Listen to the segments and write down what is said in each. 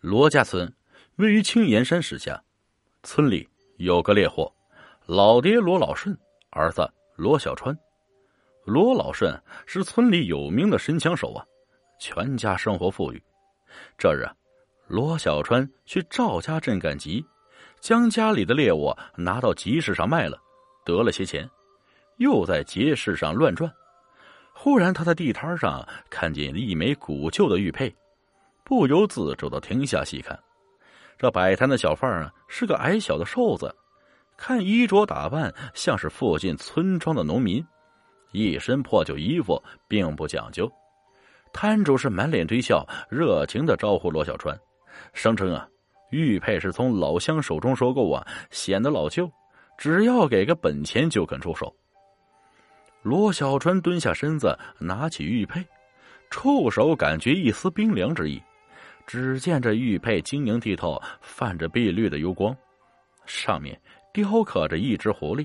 罗家村位于青岩山石下，村里有个猎户，老爹罗老顺，儿子罗小川。罗老顺是村里有名的神枪手啊，全家生活富裕。这日，罗小川去赵家镇赶集，将家里的猎物拿到集市上卖了，得了些钱，又在集市上乱转。忽然，他在地摊上看见一枚古旧的玉佩。不由自主的停下细看，这摆摊的小贩啊是个矮小的瘦子，看衣着打扮像是附近村庄的农民，一身破旧衣服，并不讲究。摊主是满脸堆笑，热情的招呼罗小川，声称啊玉佩是从老乡手中收购啊，显得老旧，只要给个本钱就肯出手。罗小川蹲下身子，拿起玉佩，触手感觉一丝冰凉之意。只见这玉佩晶莹剔透，泛着碧绿的油光，上面雕刻着一只狐狸。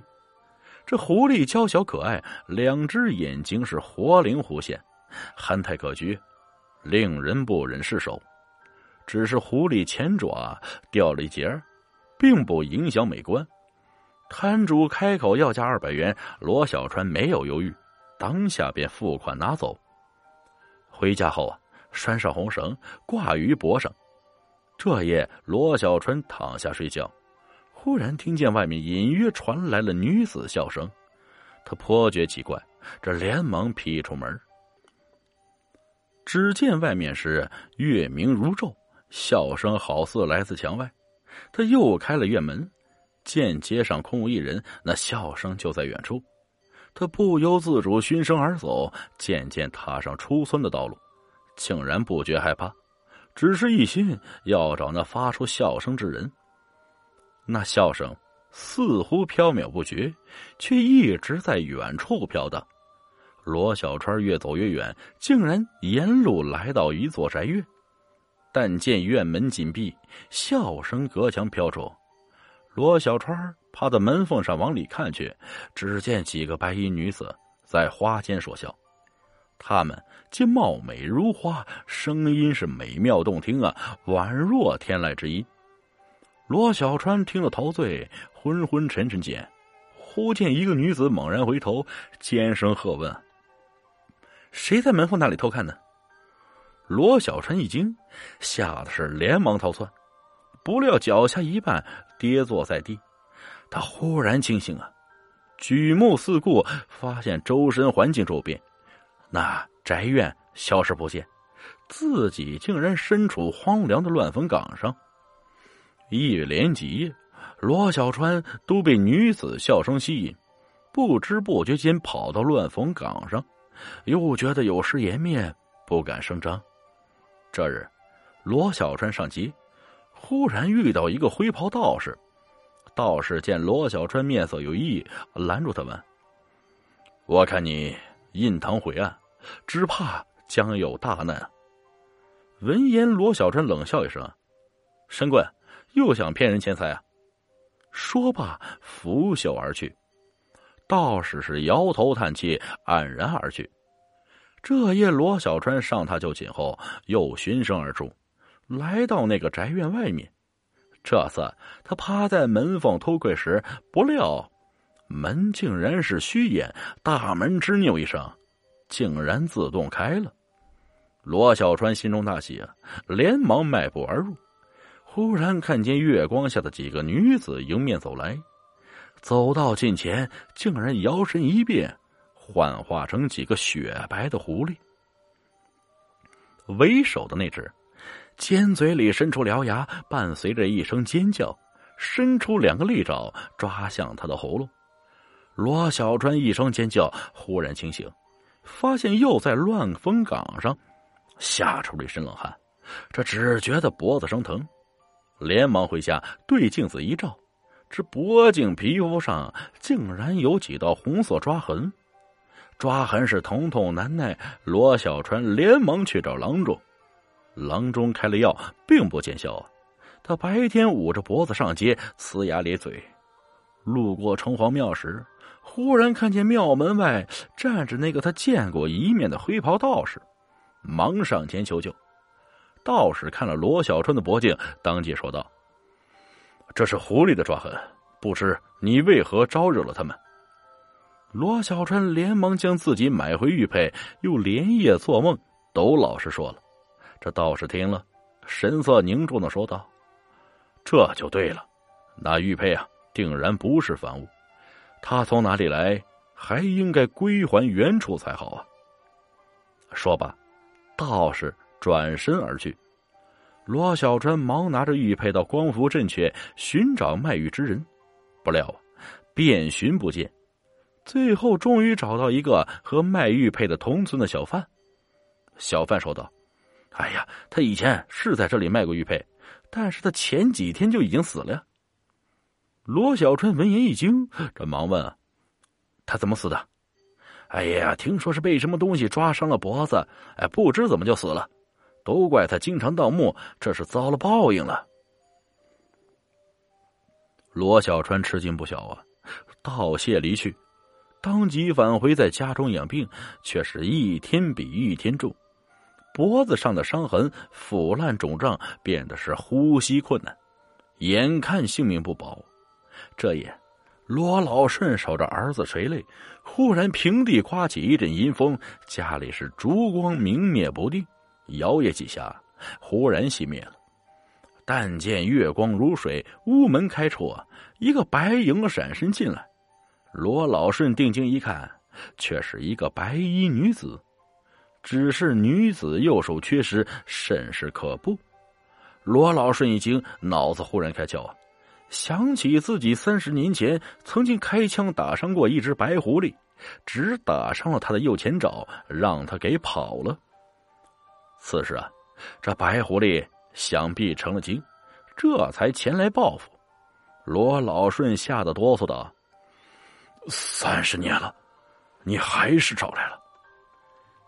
这狐狸娇小可爱，两只眼睛是活灵活现，憨态可掬，令人不忍释手。只是狐狸前爪掉了一截，并不影响美观。摊主开口要价二百元，罗小川没有犹豫，当下便付款拿走。回家后啊。拴上红绳，挂于脖上。这夜，罗小春躺下睡觉，忽然听见外面隐约传来了女子笑声，他颇觉奇怪，这连忙劈出门。只见外面是月明如昼，笑声好似来自墙外。他又开了院门，见街上空无一人，那笑声就在远处。他不由自主循声而走，渐渐踏上出村的道路。竟然不觉害怕，只是一心要找那发出笑声之人。那笑声似乎飘渺不绝，却一直在远处飘荡。罗小川越走越远，竟然沿路来到一座宅院，但见院门紧闭，笑声隔墙飘出。罗小川趴在门缝上往里看去，只见几个白衣女子在花间说笑。他们皆貌美如花，声音是美妙动听啊，宛若天籁之音。罗小川听了陶醉，昏昏沉沉间，忽见一个女子猛然回头，尖声喝问：“谁在门缝那里偷看呢？”罗小川一惊，吓得是连忙逃窜，不料脚下一绊，跌坐在地。他忽然清醒啊，举目四顾，发现周身环境骤变。那宅院消失不见，自己竟然身处荒凉的乱坟岗上。一连几夜，罗小川都被女子笑声吸引，不知不觉间跑到乱坟岗上，又觉得有失颜面，不敢声张。这日，罗小川上街，忽然遇到一个灰袍道士。道士见罗小川面色有异，拦住他问：“我看你印堂晦暗。”只怕将有大难。闻言，罗小川冷笑一声：“神棍，又想骗人钱财啊？”说罢，拂袖而去。道士是摇头叹气，黯然而去。这夜，罗小川上榻就寝后，又循声而出，来到那个宅院外面。这次他趴在门缝偷窥时，不料门竟然是虚掩，大门吱扭一声。竟然自动开了，罗小川心中大喜啊，连忙迈步而入。忽然看见月光下的几个女子迎面走来，走到近前，竟然摇身一变，幻化成几个雪白的狐狸。为首的那只，尖嘴里伸出獠牙，伴随着一声尖叫，伸出两个利爪抓向他的喉咙。罗小川一声尖叫，忽然清醒。发现又在乱坟岗上，吓出了一身冷汗。这只觉得脖子生疼，连忙回家对镜子一照，这脖颈皮肤上竟然有几道红色抓痕，抓痕是疼痛难耐。罗小川连忙去找郎中，郎中开了药，并不见效啊。他白天捂着脖子上街，呲牙咧嘴。路过城隍庙时。忽然看见庙门外站着那个他见过一面的灰袍道士，忙上前求救。道士看了罗小川的脖颈，当即说道：“这是狐狸的抓痕，不知你为何招惹了他们？”罗小川连忙将自己买回玉佩又连夜做梦都老实说了。这道士听了，神色凝重的说道：“这就对了，那玉佩啊，定然不是凡物，他从哪里来，还应该归还原处才好啊。”说罢，道士转身而去。罗小川忙拿着玉佩到光福镇去寻找卖玉之人，不料啊，遍寻不见。最后终于找到一个和卖玉佩的同村的小贩。小贩说道：“哎呀，他以前是在这里卖过玉佩，但是他前几天就已经死了呀。”罗小川闻言一惊，这忙问：“他怎么死的？”哎呀，听说是被什么东西抓伤了脖子，哎，不知怎么就死了。都怪他经常盗墓，这是遭了报应了。罗小川吃惊不小啊，道谢离去，当即返回在家中养病，却是一天比一天重，脖子上的伤痕腐烂肿胀，变得是呼吸困难，眼看性命不保。这夜。罗老顺守着儿子垂泪，忽然平地刮起一阵阴风，家里是烛光明灭不定，摇曳几下，忽然熄灭了。但见月光如水，屋门开处啊，一个白影闪身进来。罗老顺定睛一看，却是一个白衣女子，只是女子右手缺失，甚是可怖。罗老顺一惊，脑子忽然开窍啊！想起自己三十年前曾经开枪打伤过一只白狐狸，只打伤了他的右前爪，让他给跑了。此时啊，这白狐狸想必成了精，这才前来报复。罗老顺吓得哆嗦道：“三十年了，你还是找来了。”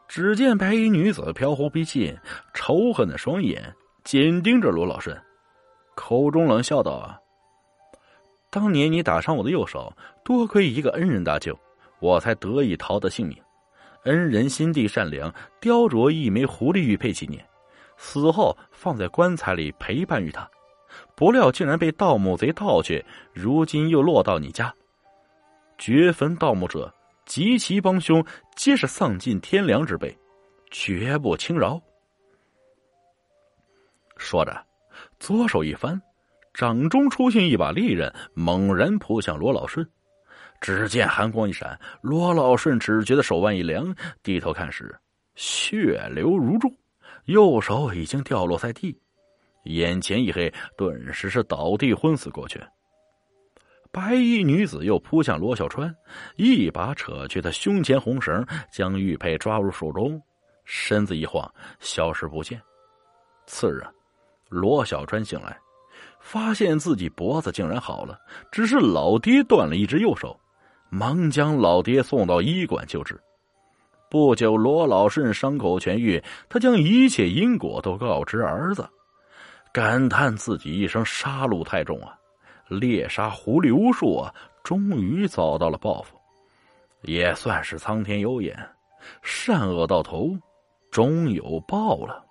只见白衣女子飘忽逼近，仇恨的双眼紧盯着罗老顺，口中冷笑道：“啊。”当年你打伤我的右手，多亏一个恩人搭救，我才得以逃得性命。恩人心地善良，雕琢一枚狐狸玉佩纪念，死后放在棺材里陪伴于他。不料竟然被盗墓贼盗去，如今又落到你家。掘坟盗墓者及其帮凶，皆是丧尽天良之辈，绝不轻饶。说着，左手一翻。掌中出现一把利刃，猛然扑向罗老顺。只见寒光一闪，罗老顺只觉得手腕一凉，低头看时，血流如注，右手已经掉落在地，眼前一黑，顿时是倒地昏死过去。白衣女子又扑向罗小川，一把扯去他胸前红绳，将玉佩抓入手中，身子一晃，消失不见。次日，罗小川醒来。发现自己脖子竟然好了，只是老爹断了一只右手，忙将老爹送到医馆救治。不久，罗老顺伤口痊愈，他将一切因果都告知儿子，感叹自己一生杀戮太重啊，猎杀狐狸无数啊，终于遭到了报复，也算是苍天有眼，善恶到头终有报了。